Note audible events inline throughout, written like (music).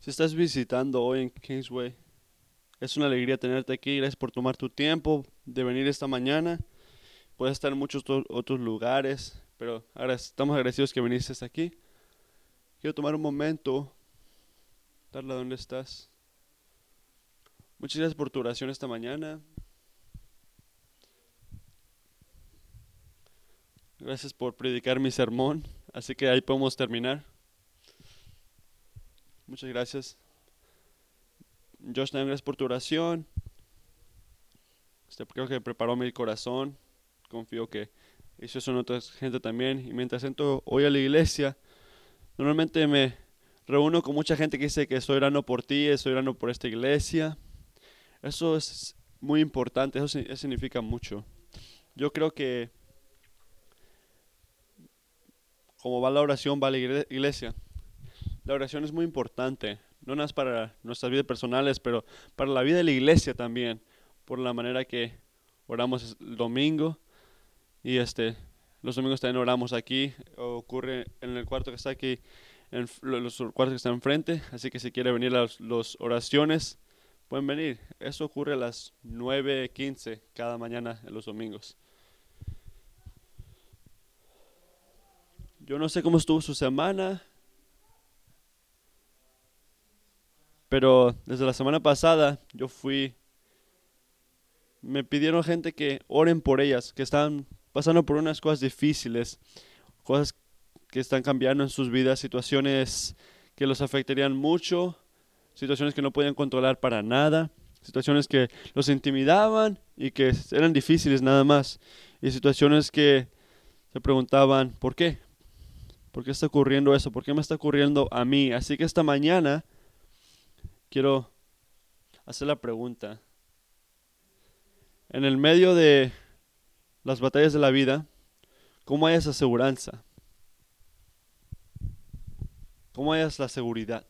Si estás visitando hoy en Kingsway, es una alegría tenerte aquí. Gracias por tomar tu tiempo de venir esta mañana. Puedes estar en muchos otros lugares, pero ahora estamos agradecidos que viniste hasta aquí. Quiero tomar un momento, darle a dónde estás. Muchas gracias por tu oración esta mañana. Gracias por predicar mi sermón. Así que ahí podemos terminar. Muchas gracias. Josh, también gracias por tu oración. Este, creo que preparó mi corazón. Confío que hizo eso en otra gente también. Y mientras entro hoy a la iglesia, normalmente me reúno con mucha gente que dice que estoy orando por ti, estoy orando por esta iglesia. Eso es muy importante, eso, si- eso significa mucho. Yo creo que como va la oración, va la iglesia. La oración es muy importante, no nada más para nuestras vidas personales, pero para la vida de la iglesia también, por la manera que oramos el domingo y este los domingos también oramos aquí, ocurre en el cuarto que está aquí, en los cuartos que están enfrente, así que si quiere venir las los oraciones, pueden venir. Eso ocurre a las 9:15 cada mañana en los domingos. Yo no sé cómo estuvo su semana, pero desde la semana pasada yo fui, me pidieron gente que oren por ellas, que están pasando por unas cosas difíciles, cosas que están cambiando en sus vidas, situaciones que los afectarían mucho, situaciones que no podían controlar para nada, situaciones que los intimidaban y que eran difíciles nada más, y situaciones que se preguntaban, ¿por qué? ¿Por qué está ocurriendo eso? ¿Por qué me está ocurriendo a mí? Así que esta mañana quiero hacer la pregunta. En el medio de las batallas de la vida, ¿cómo hay esa aseguranza? ¿Cómo hay la seguridad?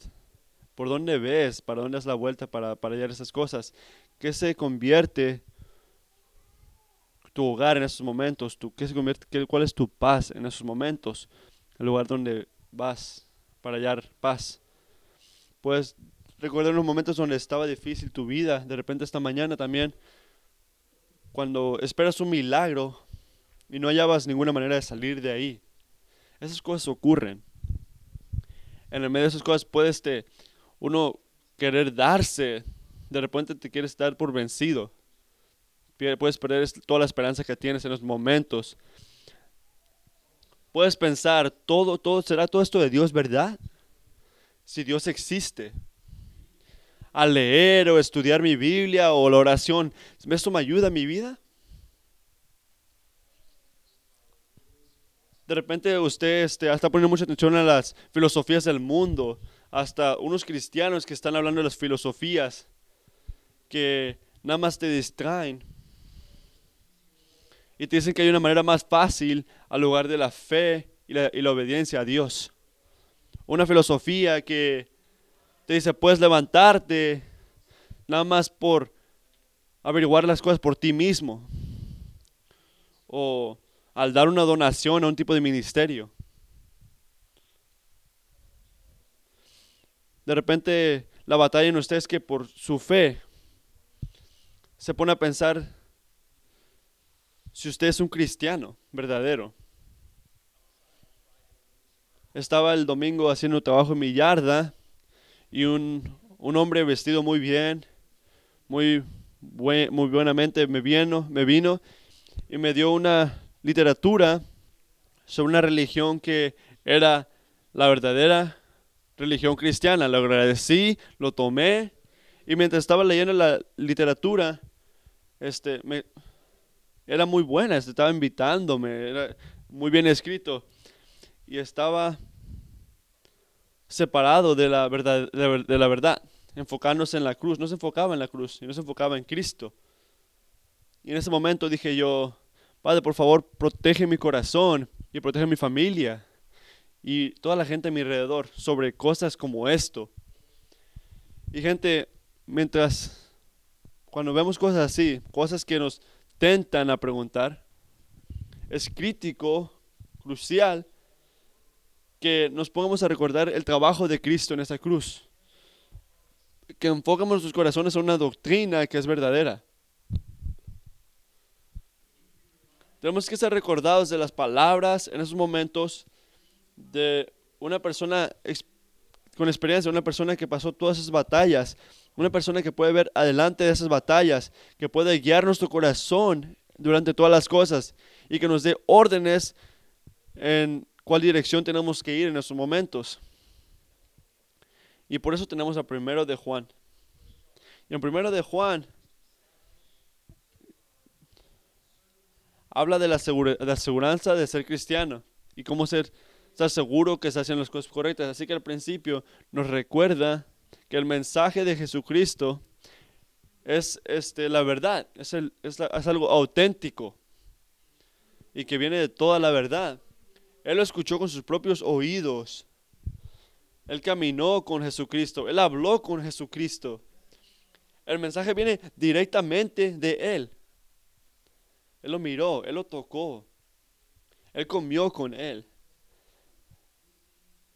¿Por dónde ves? ¿Para dónde das la vuelta para, hallar esas cosas? ¿Qué se convierte tu hogar en esos momentos? ¿Tu, qué se convierte, qué- ¿Cuál es tu paz en esos momentos? El lugar donde vas para hallar paz. Puedes recordar los momentos donde estaba difícil tu vida. De repente esta mañana también, cuando esperas un milagro y no hallabas ninguna manera de salir de ahí. Esas cosas ocurren. En el medio de esas cosas puedes te, uno querer darse. De repente te quieres dar por vencido. Puedes perder toda la esperanza que tienes en los momentos. Puedes pensar, todo, todo, ¿será todo esto de Dios verdad? Si Dios existe. Al leer o estudiar mi Biblia o la oración, ¿esto me ayuda a mi vida? De repente usted este, está poniendo mucha atención a las filosofías del mundo, hasta unos cristianos que están hablando de las filosofías, que nada más te distraen. Y te dicen que hay una manera más fácil al lugar de la fe y la obediencia a Dios. Una filosofía que te dice, puedes levantarte nada más por averiguar las cosas por ti mismo. O al dar una donación a un tipo de ministerio. De repente la batalla en usted es que por su fe se pone a pensar si usted es un cristiano verdadero. Estaba el domingo haciendo trabajo en mi yarda y un, un hombre vestido muy bien, muy, muy buenamente me vino, me vino y me dio una literatura sobre una religión que era la verdadera religión cristiana. Lo agradecí, lo tomé y mientras estaba leyendo la literatura, este, me, era muy buena, estaba invitándome, era muy bien escrito y estaba separado de la verdad, de la verdad, enfocándose en la cruz, no se enfocaba en la cruz, no se enfocaba en Cristo. Y en ese momento dije yo, Padre, por favor, protege mi corazón y protege mi familia y toda la gente a mi alrededor sobre cosas como esto. Y gente, mientras, cuando vemos cosas así, cosas que nos tentan a preguntar, es crítico, crucial, que nos pongamos a recordar el trabajo de Cristo en esa cruz. que enfocamos nuestros corazones en una doctrina que es verdadera. Tenemos que ser recordados de las palabras en esos momentos de una persona con experiencia, una persona que pasó todas esas batallas, una persona que puede ver adelante de esas batallas, que puede guiar nuestro corazón durante todas las cosas y que nos dé órdenes en cuál dirección tenemos que ir en esos momentos. Y por eso tenemos a primero de Juan. Y en primero de Juan habla de la, seguridad de ser cristiano y cómo ser, estar seguro que se hacen las cosas correctas. Así que al principio nos recuerda que el mensaje de Jesucristo es este, la verdad, es, el, es algo auténtico y que viene de toda la verdad. Él lo escuchó con sus propios oídos. Él caminó con Jesucristo. Él habló con Jesucristo. El mensaje viene directamente de Él. Él lo miró, Él lo tocó. Él comió con Él.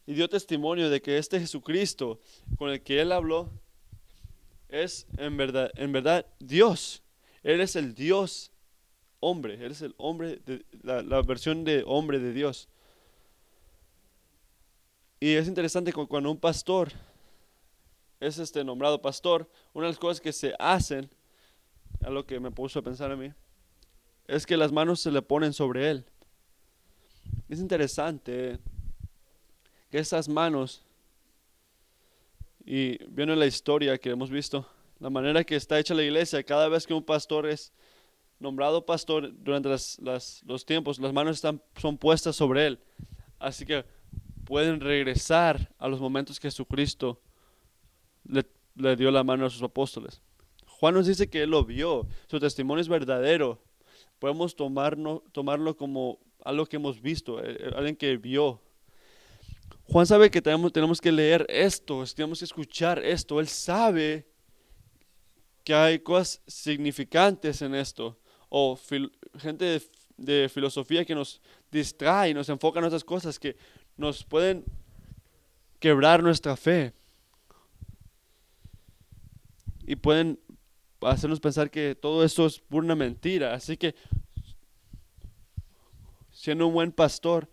Y dio testimonio de que este Jesucristo con el que Él habló es en verdad, en verdad Dios. Él es el Dios hombre. Él es el hombre, de, la, la versión de hombre de Dios. Y es interesante cuando un pastor es este nombrado pastor, una de las cosas que se hacen, a lo que me puso a pensar a mí, es que las manos se le ponen sobre él. Es interesante que esas manos, y viendo la historia que hemos visto, la manera que está hecha la iglesia, cada vez que un pastor es nombrado pastor durante los tiempos, las manos están, son puestas sobre él. Así que pueden regresar a los momentos que Jesucristo le, dio la mano a sus apóstoles. Juan nos dice que él lo vio, su testimonio es verdadero. Podemos tomarlo, tomarlo como algo que hemos visto, eh, eh, alguien que vio. Juan sabe que tenemos, tenemos que leer esto, tenemos que escuchar esto. Él sabe que hay cosas significantes en esto. O gente de, de, filosofía que nos distrae, nos enfoca en otras cosas que nos pueden quebrar nuestra fe y pueden hacernos pensar que todo esto es pura mentira. Así que, siendo un buen pastor,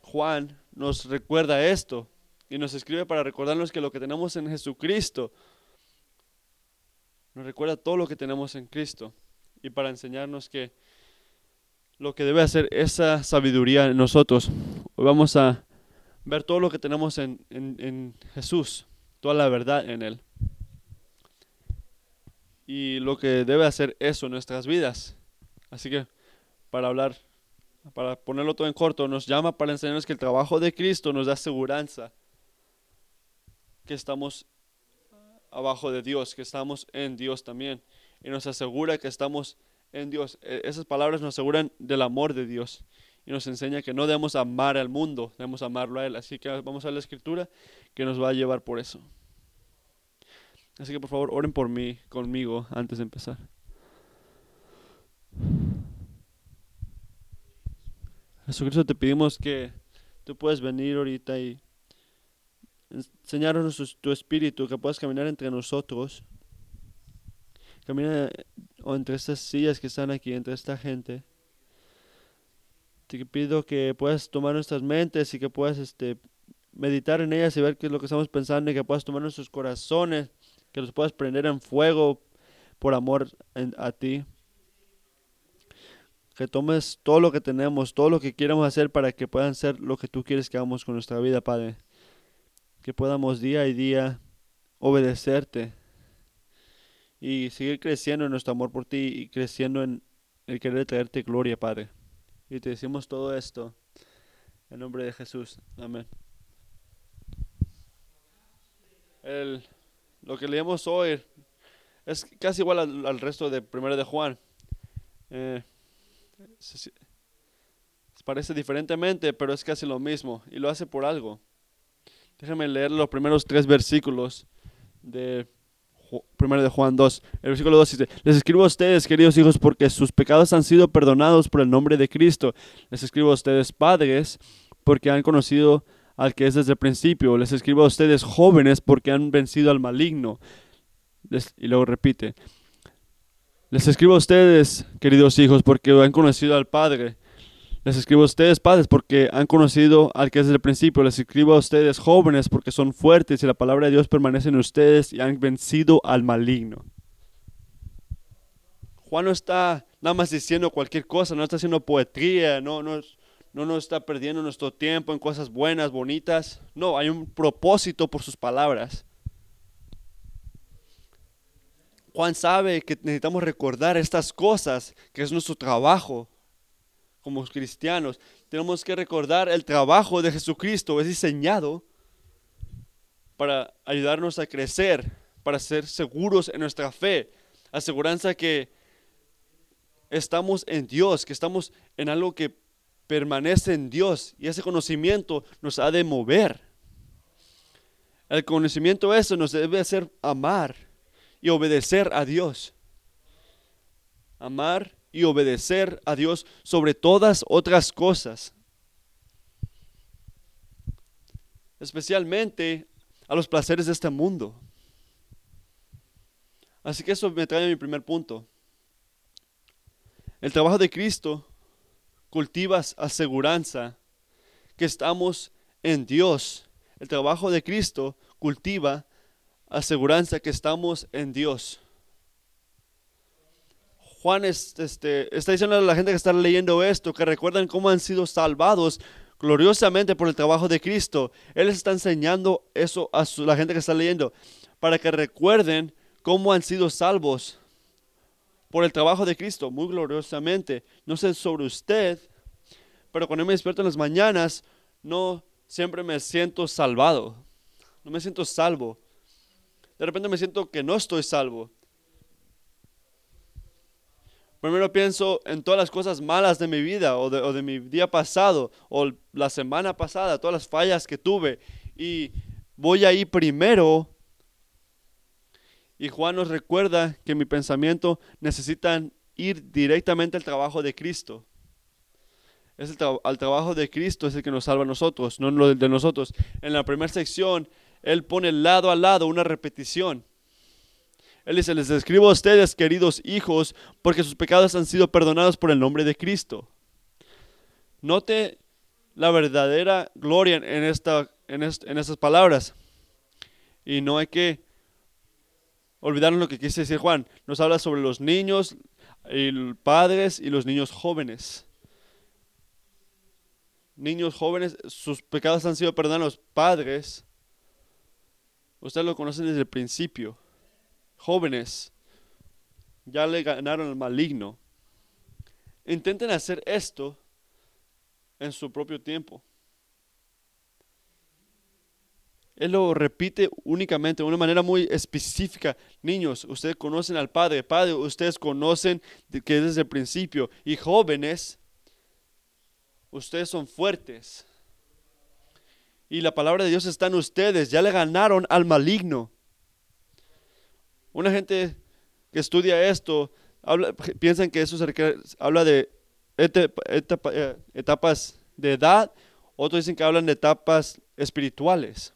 Juan nos recuerda esto y nos escribe para recordarnos que lo que tenemos en Jesucristo, nos recuerda todo lo que tenemos en Cristo y para enseñarnos que lo que debe hacer esa sabiduría en nosotros. Hoy vamos a ver todo lo que tenemos en, en, Jesús, toda la verdad en Él. Y lo que debe hacer eso en nuestras vidas. Así que para hablar, para ponerlo todo en corto, nos llama para enseñarnos que el trabajo de Cristo nos da seguridad que estamos abajo de Dios, que estamos en Dios también. Y nos asegura que estamos en Dios. E, esas palabras nos aseguran del amor de Dios y nos enseña que no debemos amar al mundo, debemos amarlo a Él. Así que vamos a la escritura que nos va a llevar por eso. Así que por favor oren por mí, conmigo, antes de empezar. Jesucristo, te pedimos que tú puedas venir ahorita y enseñarnos tu espíritu, que puedas caminar entre nosotros camina o entre estas sillas que están aquí, entre esta gente. Te pido que puedas tomar nuestras mentes y que puedas este, meditar en ellas y ver qué es lo que estamos pensando y que puedas tomar nuestros corazones, que los puedas prender en fuego por amor a ti. Que tomes todo lo que tenemos, todo lo que queremos hacer para que puedan ser lo que tú quieres que hagamos con nuestra vida, Padre. Que podamos día y día obedecerte y seguir creciendo en nuestro amor por ti y creciendo en el querer traerte gloria, Padre. Y te decimos todo esto en nombre de Jesús. Amén. El, lo que leemos hoy es casi igual al, resto de primero de Juan. Eh, parece diferentemente, pero es casi lo mismo y lo hace por algo. Déjame leer los primeros tres versículos de Primero de Juan 2, el versículo 2 dice, les escribo a ustedes, queridos hijos, porque sus pecados han sido perdonados por el nombre de Cristo. Les escribo a ustedes, padres, porque han conocido al que es desde el principio. Les escribo a ustedes jóvenes porque han vencido al maligno. y luego repite. Les escribo a ustedes, queridos hijos, porque han conocido al Padre. Les escribo a ustedes, padres, porque han conocido al que es desde el principio. Les escribo a ustedes, jóvenes, porque son fuertes y la palabra de Dios permanece en ustedes y han vencido al maligno. Juan no está nada más diciendo cualquier cosa, no está haciendo poetría, no, no, no nos está perdiendo nuestro tiempo en cosas buenas, bonitas. No, hay un propósito por sus palabras. Juan sabe que necesitamos recordar estas cosas, que es nuestro trabajo como cristianos. Tenemos que recordar el trabajo de Jesucristo, es diseñado para ayudarnos a crecer, para ser seguros en nuestra fe, aseguranza que estamos en Dios, que estamos en algo que permanece en Dios y ese conocimiento nos ha de mover. El conocimiento eso nos debe hacer amar y obedecer a Dios. Amar y obedecer a Dios sobre todas otras cosas. Especialmente a los placeres de este mundo. Así que eso me trae a mi primer punto. El trabajo de Cristo cultiva aseguranza que estamos en Dios. El trabajo de Cristo cultiva aseguranza que estamos en Dios. Juan este, está diciendo a la gente que está leyendo esto que recuerden cómo han sido salvados gloriosamente por el trabajo de Cristo. Él está enseñando eso a la gente que está leyendo para que recuerden cómo han sido salvos por el trabajo de Cristo, muy gloriosamente. No sé sobre usted, pero cuando me despierto en las mañanas, no siempre me siento salvado. No me siento salvo. De repente me siento que no estoy salvo. Primero pienso en todas las cosas malas de mi vida o de, mi día pasado o la semana pasada, todas las fallas que tuve. Y voy ahí primero y Juan nos recuerda que mi pensamiento necesitan ir directamente al trabajo de Cristo. Es el al trabajo de Cristo es el que nos salva a nosotros, no lo de nosotros. En la primera sección, Él pone lado a lado una repetición. Él dice, les escribo a ustedes, queridos hijos, porque sus pecados han sido perdonados por el nombre de Cristo. Note la verdadera gloria en, en, en estas palabras. Y no hay que olvidaron lo que quise decir Juan. Nos habla sobre los niños, y padres y los niños jóvenes. Niños jóvenes, sus pecados han sido perdonados. Padres, ustedes lo conocen desde el principio. Jóvenes, ya le ganaron al maligno. Intenten hacer esto en su propio tiempo. Él lo repite únicamente de una manera muy específica. Niños, ustedes conocen al Padre. Padre, ustedes conocen que desde el principio. Y jóvenes, ustedes son fuertes. Y la palabra de Dios está en ustedes. Ya le ganaron al maligno. Una gente que estudia esto habla, piensan que eso habla de eh, etapas de edad. Otros dicen que hablan de etapas espirituales.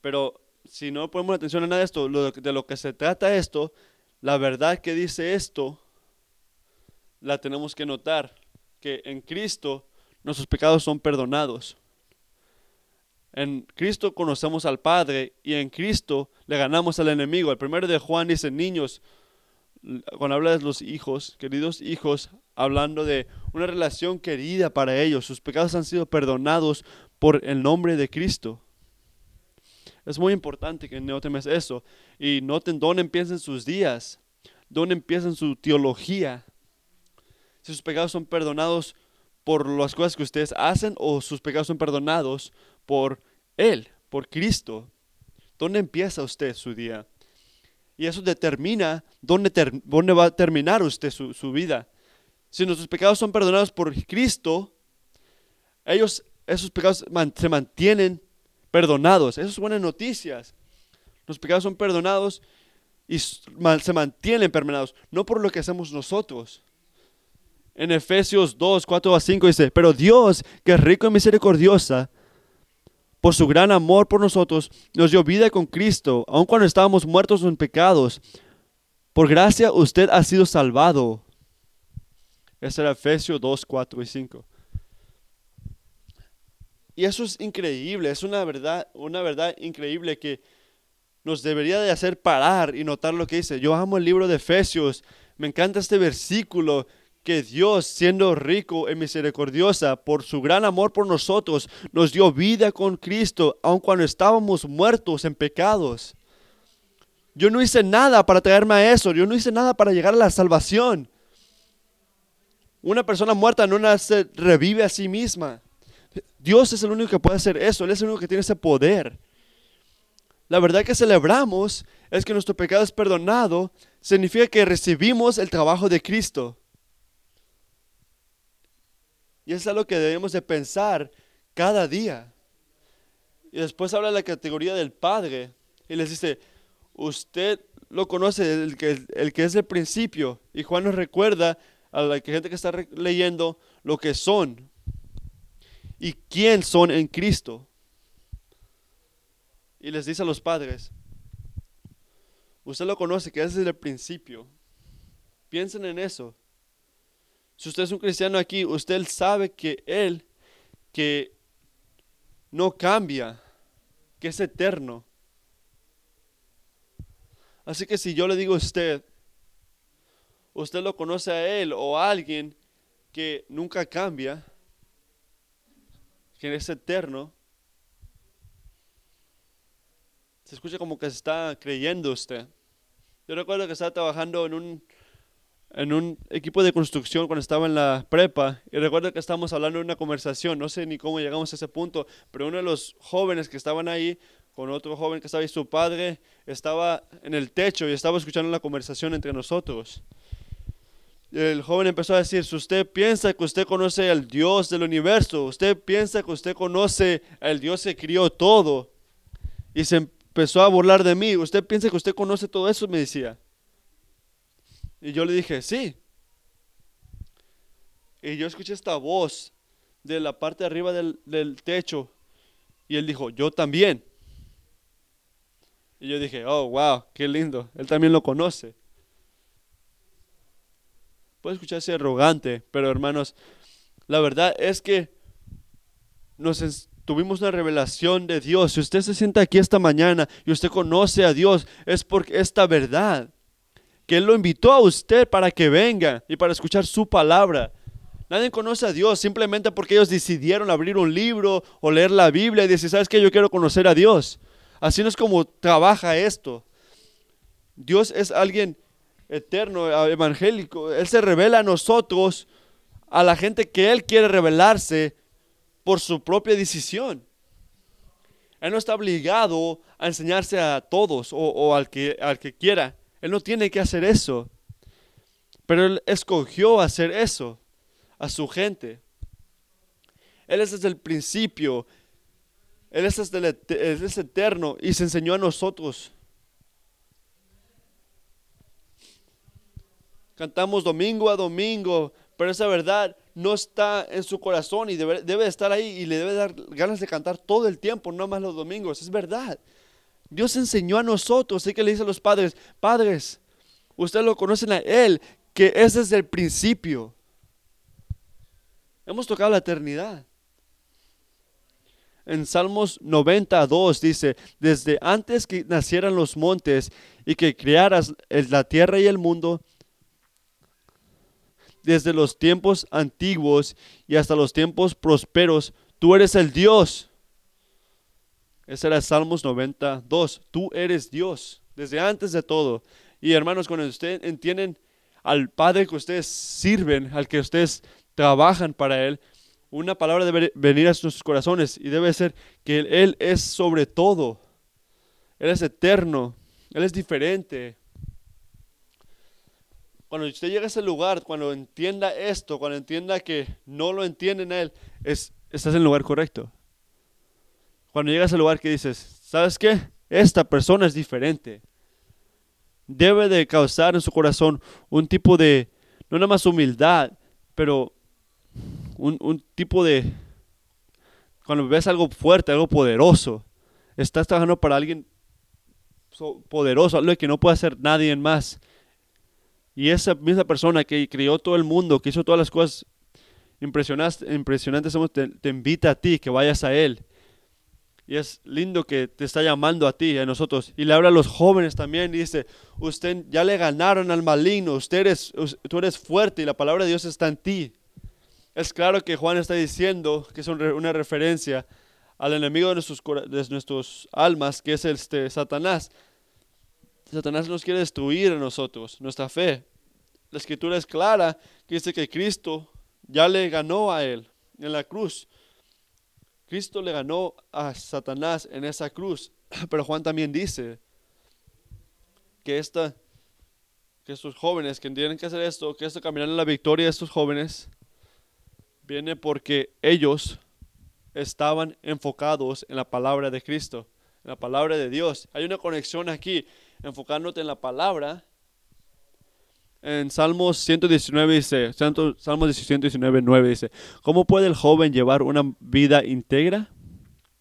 Pero si no ponemos atención a nada de esto, de lo que se trata esto, la verdad que dice esto, la tenemos que notar, que en Cristo nuestros pecados son perdonados. En Cristo conocemos al Padre y en Cristo le ganamos al enemigo. El primero de Juan dice, niños, cuando habla de los hijos, queridos hijos, hablando de una relación querida para ellos, sus pecados han sido perdonados por el nombre de Cristo. Es muy importante que noten eso y noten dónde empiezan sus días, dónde empiezan su teología. Si sus pecados son perdonados por las cosas que ustedes hacen o sus pecados son perdonados por Él, por Cristo. ¿Dónde empieza usted su día? Y eso determina dónde, dónde va a terminar usted su, vida. Si nuestros pecados son perdonados por Cristo, ellos, esos pecados se mantienen perdonados. Esas son buenas noticias. Los pecados son perdonados y se mantienen perdonados, no por lo que hacemos nosotros. En Efesios 2, 4 a 5 dice, pero Dios, que es rico en misericordiosa, por su gran amor por nosotros, nos dio vida con Cristo, aun cuando estábamos muertos en pecados. Por gracia usted ha sido salvado. Ese era Efesios 2, 4 y 5. Y eso es increíble, es una verdad, una verdad increíble que nos debería de hacer parar y notar lo que dice. Yo amo el libro de Efesios, me encanta este versículo que Dios, siendo rico y misericordiosa por su gran amor por nosotros, nos dio vida con Cristo, aun cuando estábamos muertos en pecados. Yo no hice nada para traerme a eso, yo no hice nada para llegar a la salvación. Una persona muerta no nace, revive a sí misma. Dios es el único que puede hacer eso, Él es el único que tiene ese poder. La verdad que celebramos es que nuestro pecado es perdonado, significa que recibimos el trabajo de Cristo. Y eso es algo que debemos de pensar cada día. Y después habla de la categoría del Padre y les dice, usted lo conoce, el que, el que es el principio. Y Juan nos recuerda a la gente que está leyendo lo que son y quién son en Cristo. Y les dice a los padres, usted lo conoce, que es el principio. Piensen en eso. Si usted es un cristiano aquí, usted sabe que Él, que no cambia, que es eterno. Así que si yo le digo a usted, usted lo conoce a Él o a alguien que nunca cambia, que es eterno, se escucha como que está creyendo usted. Yo recuerdo que estaba trabajando en un, en un equipo de construcción cuando estaba en la prepa y recuerdo que estábamos hablando de una conversación, no sé ni cómo llegamos a ese punto, pero uno de los jóvenes que estaban ahí con otro joven que estaba ahí, su padre estaba en el techo y estaba escuchando la conversación entre nosotros el joven empezó a decir, si usted piensa que usted conoce al Dios del universo, usted piensa que usted conoce al Dios que crió todo, y se empezó a burlar de mí, usted piensa que usted conoce todo eso, me decía. Y yo le dije, sí. Y yo escuché esta voz de la parte de arriba del, del techo, y él dijo, yo también. Y yo dije, oh, wow, qué lindo, él también lo conoce. Puede escucharse arrogante, pero hermanos, la verdad es que nos tuvimos una revelación de Dios. Si usted se sienta aquí esta mañana y usted conoce a Dios, es porque esta verdad, que Él lo invitó a usted para que venga y para escuchar su palabra. Nadie conoce a Dios simplemente porque ellos decidieron abrir un libro o leer la Biblia y decir, ¿sabes qué? Yo quiero conocer a Dios. Así no es como trabaja esto. Dios es alguien eterno, evangélico. Él se revela a nosotros, a la gente que Él quiere revelarse por su propia decisión. Él no está obligado a enseñarse a todos o, al, que, al que quiera. Él no tiene que hacer eso. Pero Él escogió hacer eso a su gente. Él es desde el principio. Él es, desde el, es eterno y se enseñó a nosotros Cantamos domingo a domingo, pero esa verdad no está en su corazón y debe, debe estar ahí y le debe dar ganas de cantar todo el tiempo, no más los domingos. Es verdad. Dios enseñó a nosotros, así que le dice a los padres, padres, ustedes lo conocen a Él, que es desde el principio. Hemos tocado la eternidad. En Salmos 92 dice, desde antes que nacieran los montes y que crearas la tierra y el mundo, desde los tiempos antiguos y hasta los tiempos prosperos, tú eres el Dios. Ese era Salmos 92. Tú eres Dios desde antes de todo. Y hermanos, cuando ustedes entienden al Padre que ustedes sirven, al que ustedes trabajan para Él, una palabra debe venir a sus corazones y debe ser que Él es sobre todo. Él es eterno. Él es diferente. Cuando usted llega a ese lugar, cuando entienda esto, cuando entienda que no lo entienden a él, es, estás en el lugar correcto. Cuando llegas al lugar que dices, ¿sabes qué? Esta persona es diferente. Debe de causar en su corazón un tipo de, no nada más humildad, pero un, tipo de, cuando ves algo fuerte, algo poderoso, estás trabajando para alguien poderoso, algo que no puede hacer nadie más. Y esa misma persona que crió todo el mundo, que hizo todas las cosas impresionantes, impresionantes te, te invita a ti que vayas a Él. Y es lindo que te está llamando a ti, a nosotros. Y le habla a los jóvenes también. Y dice, usted ya le ganaron al maligno. Usted tú eres fuerte y la palabra de Dios está en ti. Es claro que Juan está diciendo que es una referencia al enemigo de nuestros, de nuestros almas, que es este Satanás. Satanás nos quiere destruir a nosotros, nuestra fe. La escritura es clara, que dice que Cristo ya le ganó a él en la cruz. Cristo le ganó a Satanás en esa cruz. (clears throat) Pero Juan también dice que, estos jóvenes que tienen que hacer esto, que esto caminar en la victoria de estos jóvenes, viene porque ellos estaban enfocados en la palabra de Cristo, en la palabra de Dios. Hay una conexión aquí enfocándote en la palabra. En Salmos 119 dice, Salmos 119, 9 dice, ¿cómo puede el joven llevar una vida íntegra?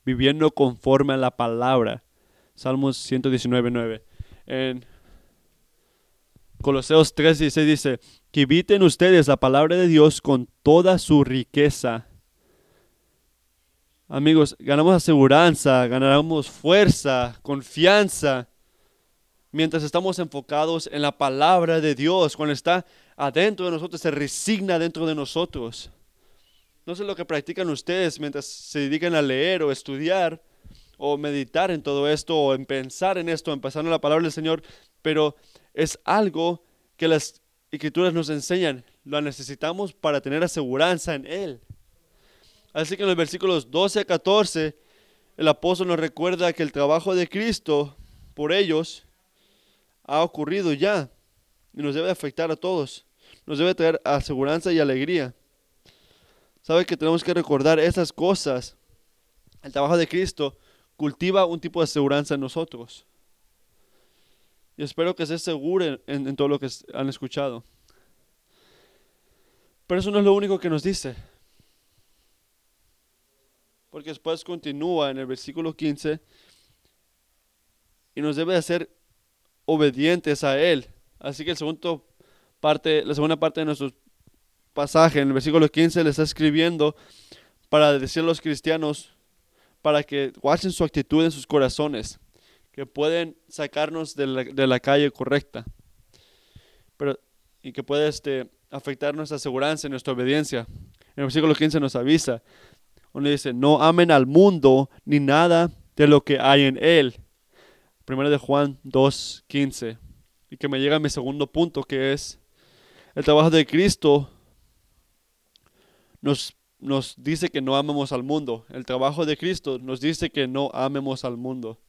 Viviendo conforme a la palabra. Salmos 119, 9. En Coloseos 3, 16 dice, que eviten ustedes la palabra de Dios con toda su riqueza. Amigos, ganamos aseguranza, ganamos fuerza, confianza mientras estamos enfocados en la palabra de Dios, cuando está adentro de nosotros, se resigna dentro de nosotros. No sé lo que practican ustedes mientras se dedican a leer o estudiar o meditar en todo esto o en pensar en esto, en pasar en la palabra del Señor, pero es algo que las escrituras nos enseñan. Lo necesitamos para tener aseguranza en Él. Así que en los versículos 12 a 14, el apóstol nos recuerda que el trabajo de Cristo por ellos ha ocurrido ya y nos debe afectar a todos. Nos debe traer aseguranza y alegría. Sabe que tenemos que recordar esas cosas. El trabajo de Cristo cultiva un tipo de aseguranza en nosotros. Y espero que se aseguren en, en todo lo que han escuchado. Pero eso no es lo único que nos dice. Porque después continúa en el versículo 15 y nos debe hacer obedientes a Él. Así que el segundo parte, la segunda parte de nuestro pasaje, en el versículo 15, le está escribiendo para decir a los cristianos, para que guachen su actitud en sus corazones, que pueden sacarnos de la, calle correcta, pero, y que puede este, afectar nuestra seguridad y nuestra obediencia. En el versículo 15 nos avisa, donde dice, no amen al mundo ni nada de lo que hay en él. Primero de Juan 2.15. Y que me llega a mi segundo punto, que es el trabajo de Cristo nos, nos dice que no amemos al mundo. El trabajo de Cristo nos dice que no amemos al mundo.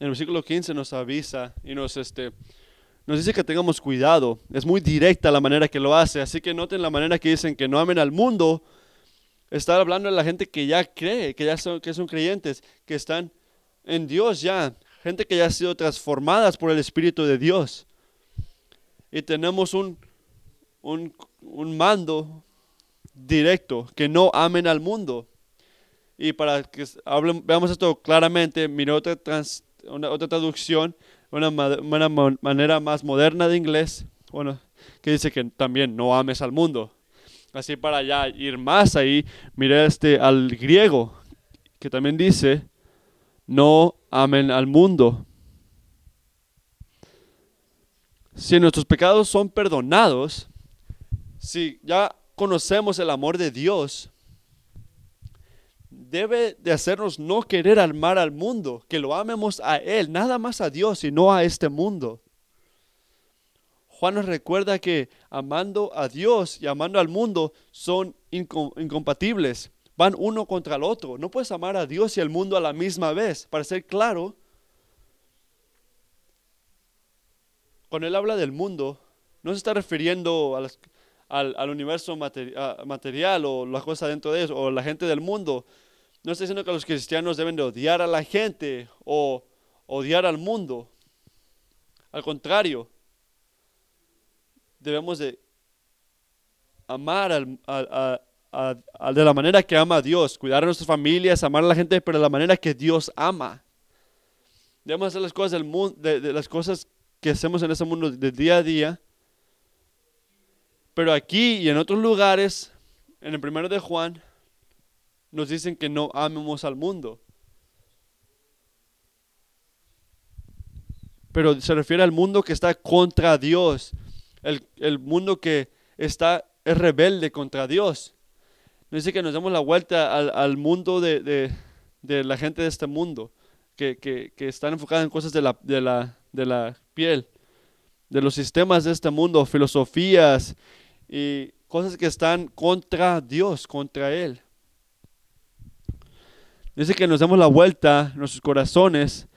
En el versículo 15 nos avisa y nos, este, nos dice que tengamos cuidado. Es muy directa la manera que lo hace. Así que noten la manera que dicen que no amen al mundo. Está hablando de la gente que ya cree, que ya son, que son creyentes, que están en Dios ya. Gente que ya ha sido transformadas por el Espíritu de Dios. Y tenemos un, un, un mando directo, que no amen al mundo. Y para que veamos esto claramente, mire otra, otra traducción una, manera más moderna de inglés, bueno, que dice que también no ames al mundo. Así para ya ir más ahí, mire este al griego, que también dice, no amen al mundo. Si nuestros pecados son perdonados, si ya conocemos el amor de Dios, debe de hacernos no querer amar al mundo, que lo amemos a Él, nada más a Dios y no a este mundo. Juan nos recuerda que amando a Dios y amando al mundo son incompatibles, van uno contra el otro. No puedes amar a Dios y al mundo a la misma vez. Para ser claro, cuando él habla del mundo, no se está refiriendo al, universo material o la cosa dentro de eso, o la gente del mundo, no está diciendo que los cristianos deben de odiar a la gente o odiar al mundo. Al contrario, debemos de amar de la manera que ama Dios, cuidar a nuestras familias, amar a la gente, pero de la manera que Dios ama. Debemos hacer las cosas del mundo, de, las cosas que hacemos en ese mundo de día a día. Pero aquí y en otros lugares, en el primero de Juan, nos dicen que no amemos al mundo. Pero se refiere al mundo que está contra Dios, el, el mundo que está es rebelde contra Dios. No dice que nos demos la vuelta al, mundo de, la gente de este mundo, que, que, están enfocados en cosas de la, de, la, de la piel, de los sistemas de este mundo, filosofías y cosas que están contra Dios, contra Él. Dice que nos demos la vuelta nuestros corazones,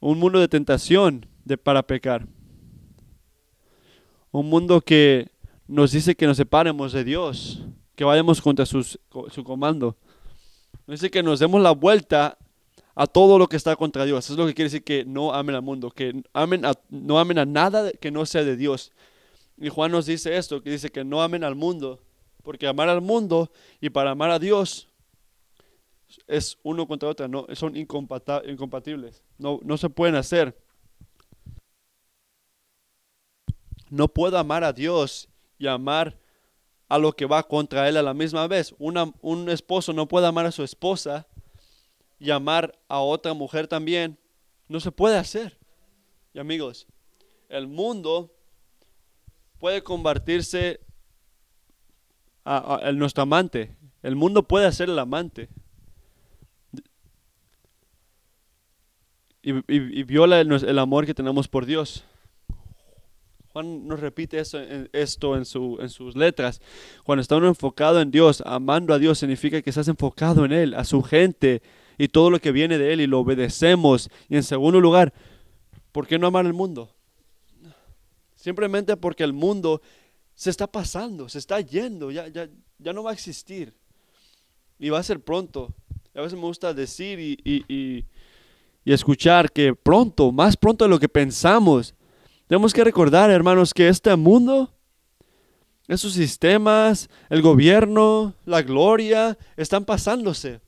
un mundo de tentación de, para pecar. Un mundo que nos dice que nos separemos de Dios que vayamos contra su comando. Dice que nos demos la vuelta a todo lo que está contra Dios. Eso es lo que quiere decir que no amen al mundo, que amen no amen a nada que no sea de Dios. Y Juan nos dice esto, que dice que no amen al mundo, porque amar al mundo y para amar a Dios es uno contra otro, no, son incompatibles, no, no se pueden hacer. No puedo amar a Dios y amar a lo que va contra él a la misma vez. un esposo no puede amar a su esposa y amar a otra mujer también. No se puede hacer. Y amigos, el mundo puede convertirse en nuestro amante. El mundo puede ser el amante. Y, viola el amor que tenemos por Dios. Juan nos repite eso, esto en, su, en sus letras. Cuando está uno enfocado en Dios, amando a Dios, significa que estás enfocado en Él, a su gente y todo lo que viene de Él y lo obedecemos. Y en segundo lugar, ¿por qué no amar al mundo? Simplemente porque el mundo se está pasando, se está yendo, ya, ya, ya no va a existir. Y va a ser pronto. A veces me gusta decir y escuchar que pronto, más pronto de lo que pensamos, tenemos que recordar, hermanos, que este mundo, esos sistemas, el gobierno, la gloria, están pasándose.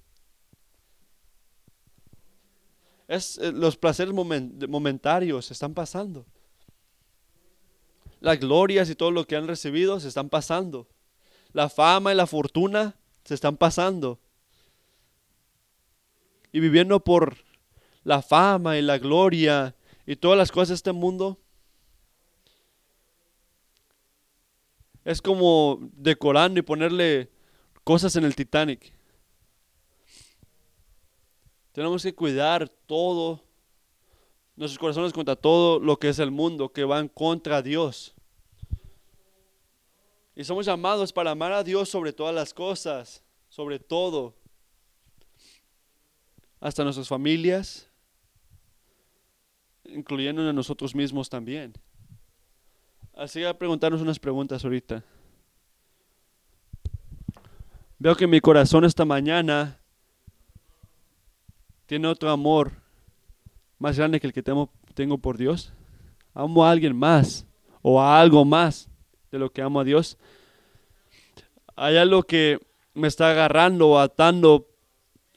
Eh, los placeres momentarios están pasando. Las glorias y todo lo que han recibido se están pasando. La fama y la fortuna se están pasando. Y viviendo por la fama y la gloria y todas las cosas de este mundo, Es como decorando y ponerle cosas en el Titanic. Tenemos que cuidar todo, nuestros corazones contra todo lo que es el mundo, que van contra Dios. Y somos llamados para amar a Dios sobre todas las cosas, sobre todo, hasta nuestras familias, incluyendo a nosotros mismos también. Así a preguntarnos unas preguntas ahorita. Veo que mi corazón esta mañana tiene otro amor más grande que el que tengo, tengo por Dios. Amo a alguien más o a algo más de lo que amo a Dios. Hay algo que me está agarrando o atando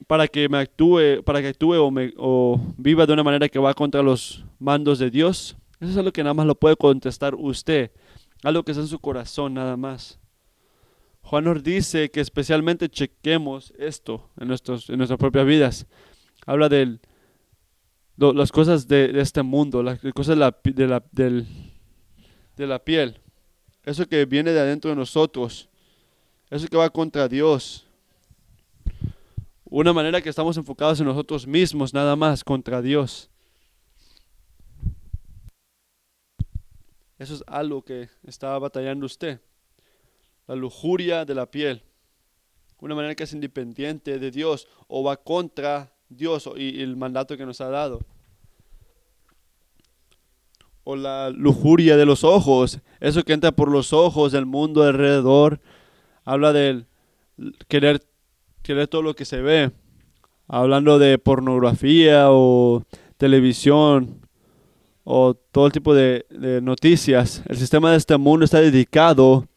para que me actúe, para que actúe o, me, o viva de una manera que va contra los mandos de Dios. Eso es algo que nada más lo puede contestar usted. Algo que está en su corazón nada más. Juan nos dice que especialmente chequemos esto en, nuestros, en nuestras propias vidas. Habla de las cosas de, este mundo, las cosas de la, de, la, de la piel. Eso que viene de adentro de nosotros. Eso que va contra Dios. Una manera que estamos enfocados en nosotros mismos, nada más, contra Dios. Eso es algo que está batallando usted. La lujuria de la piel. Una manera que es independiente de Dios o va contra Dios y el mandato que nos ha dado. O la lujuria de los ojos. Eso que entra por los ojos del mundo alrededor. Habla del querer, querer todo lo que se ve. Hablando de pornografía o televisión o todo tipo de, noticias. El sistema de este mundo está dedicado,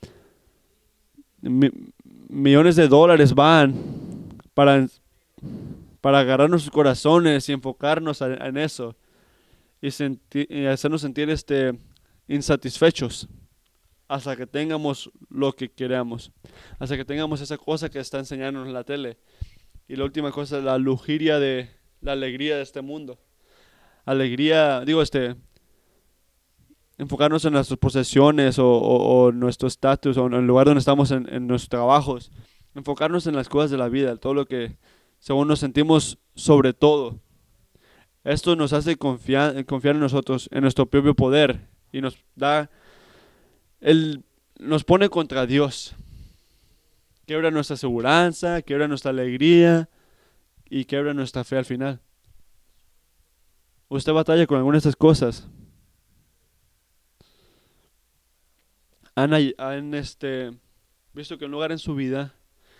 mi- millones de dólares van para, para agarrar nuestros corazones y enfocarnos en, eso y, y hacernos sentir este, insatisfechos hasta que tengamos lo que queramos, hasta que tengamos esa cosa que está enseñándonos en la tele. Y la última cosa es la lujuria de la alegría de este mundo. Alegría, digo, este, enfocarnos en nuestras posesiones o, nuestro estatus o en el lugar donde estamos en, nuestros trabajos. Enfocarnos en las cosas de la vida, todo lo que según nos sentimos sobre todo. Esto nos hace confiar en nosotros, en nuestro propio poder y nos da, el, nos pone contra Dios. Quebra nuestra seguridad, quebra nuestra alegría y quebra nuestra fe al final. Usted batalla con alguna de estas cosas. Han, han, este, visto que un lugar en su vida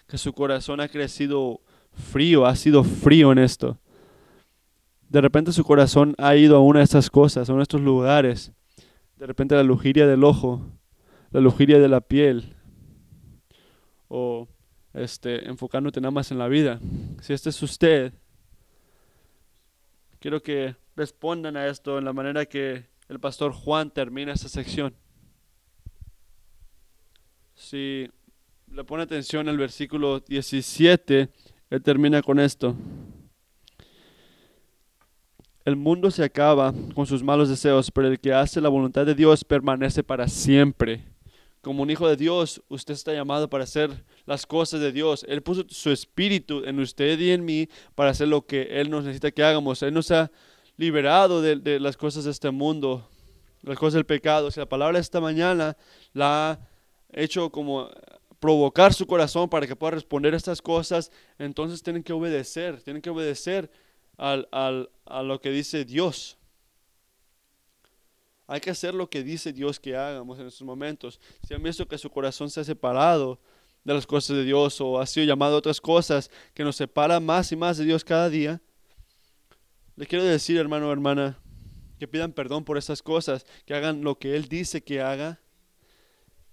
que su corazón ha crecido frío, ha sido frío en esto. De repente su corazón ha ido a una de estas cosas, a uno de estos lugares. De repente la lujuria del ojo, la lujuria de la piel, o este, enfocándote nada más en la vida. Si este es usted, quiero que respondan a esto en la manera que el pastor Juan termina esta sección. Si le pone atención al versículo 17, él termina con esto. El mundo se acaba con sus malos deseos, pero el que hace la voluntad de Dios permanece para siempre. Como un hijo de Dios, usted está llamado para hacer las cosas de Dios. Él puso su espíritu en usted y en mí para hacer lo que Él nos necesita que hagamos. Él nos ha liberado de, de las cosas de este mundo, las cosas del pecado. Si la palabra esta mañana la ha hecho como provocar su corazón para que pueda responder a estas cosas, entonces tienen que obedecer, tienen que obedecer al, al, a lo que dice Dios. Hay que hacer lo que dice Dios que hagamos en estos momentos. Si han visto que su corazón se ha separado de las cosas de Dios o ha sido llamado a otras cosas que nos separa más y más de Dios cada día, le quiero decir, hermano o hermana, que pidan perdón por esas cosas, que hagan lo que Él dice que haga,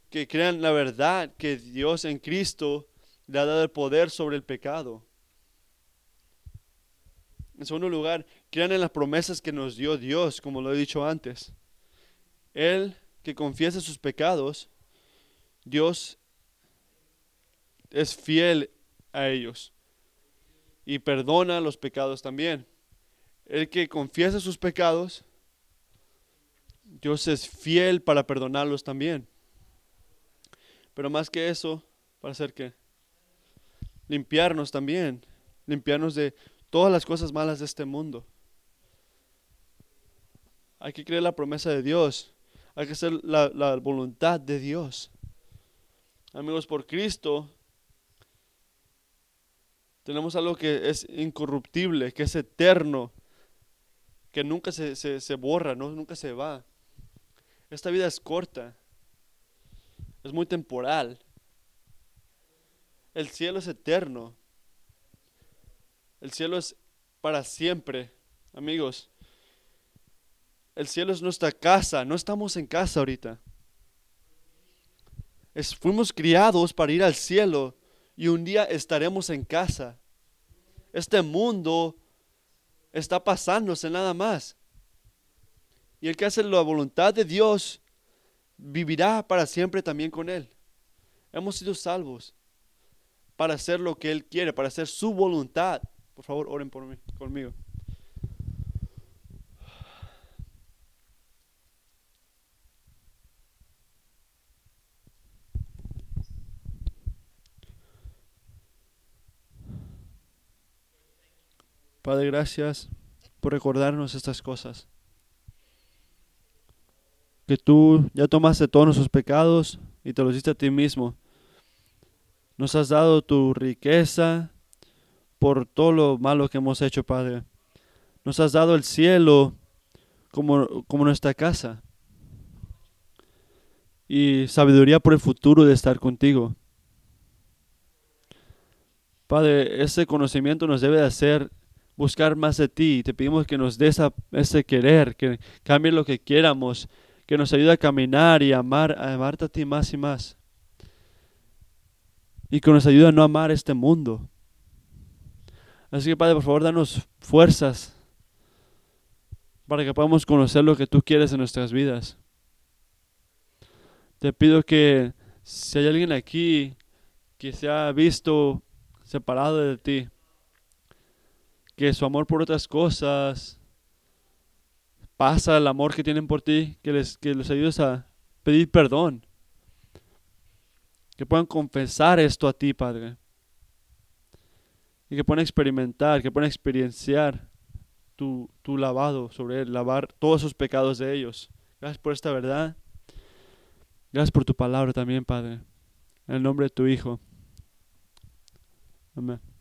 que crean la verdad que Dios en Cristo le ha dado el poder sobre el pecado. En segundo lugar, crean en las promesas que nos dio Dios, como lo he dicho antes. Él que confiesa sus pecados, Dios es fiel a ellos y perdona los pecados también. El que confiesa sus pecados, Dios es fiel para perdonarlos también. Pero más que eso, para hacer qué? Limpiarnos también, limpiarnos de todas las cosas malas de este mundo. Hay que creer la promesa de Dios. Hay que hacer la, voluntad de Dios. Amigos, por Cristo tenemos algo que es incorruptible, que es eterno, que nunca se, se, se borra, ¿no? nunca se va. Esta vida es corta, es muy temporal. El cielo es eterno. El cielo es para siempre, amigos. El cielo es nuestra casa, no estamos en casa ahorita. Es- fuimos criados para ir al cielo y un día estaremos en casa. Este mundo está pasándose nada más. Y el que hace la voluntad de Dios vivirá para siempre también con Él. Hemos sido salvos para hacer lo que Él quiere, para hacer su voluntad. Por favor, oren por mí, conmigo. Padre, gracias por recordarnos estas cosas. Que tú ya tomaste todos nuestros pecados y te los diste a ti mismo. Nos has dado tu riqueza por todo lo malo que hemos hecho, Padre. Nos has dado el cielo como, como nuestra casa. Y sabiduría por el futuro de estar contigo. Padre, ese conocimiento nos debe de hacer buscar más de ti. Te pedimos que nos des ese querer, que cambie lo que quieramos, que nos ayude a caminar y amar, a amarte a ti más y más. Y que nos ayude a no amar este mundo. Así que Padre, por favor, danos fuerzas para que podamos conocer lo que tú quieres en nuestras vidas. Te pido que si hay alguien aquí que se ha visto separado de ti, que su amor por otras cosas pasa el amor que tienen por ti, que les, que les ayudes a pedir perdón, que puedan confesar esto a ti, Padre, y que puedan experimentar, que puedan experienciar tu, tu lavado sobre él, lavar todos esos pecados de ellos. Gracias por esta verdad. Gracias por tu palabra también, Padre. En el nombre de tu Hijo. Amén.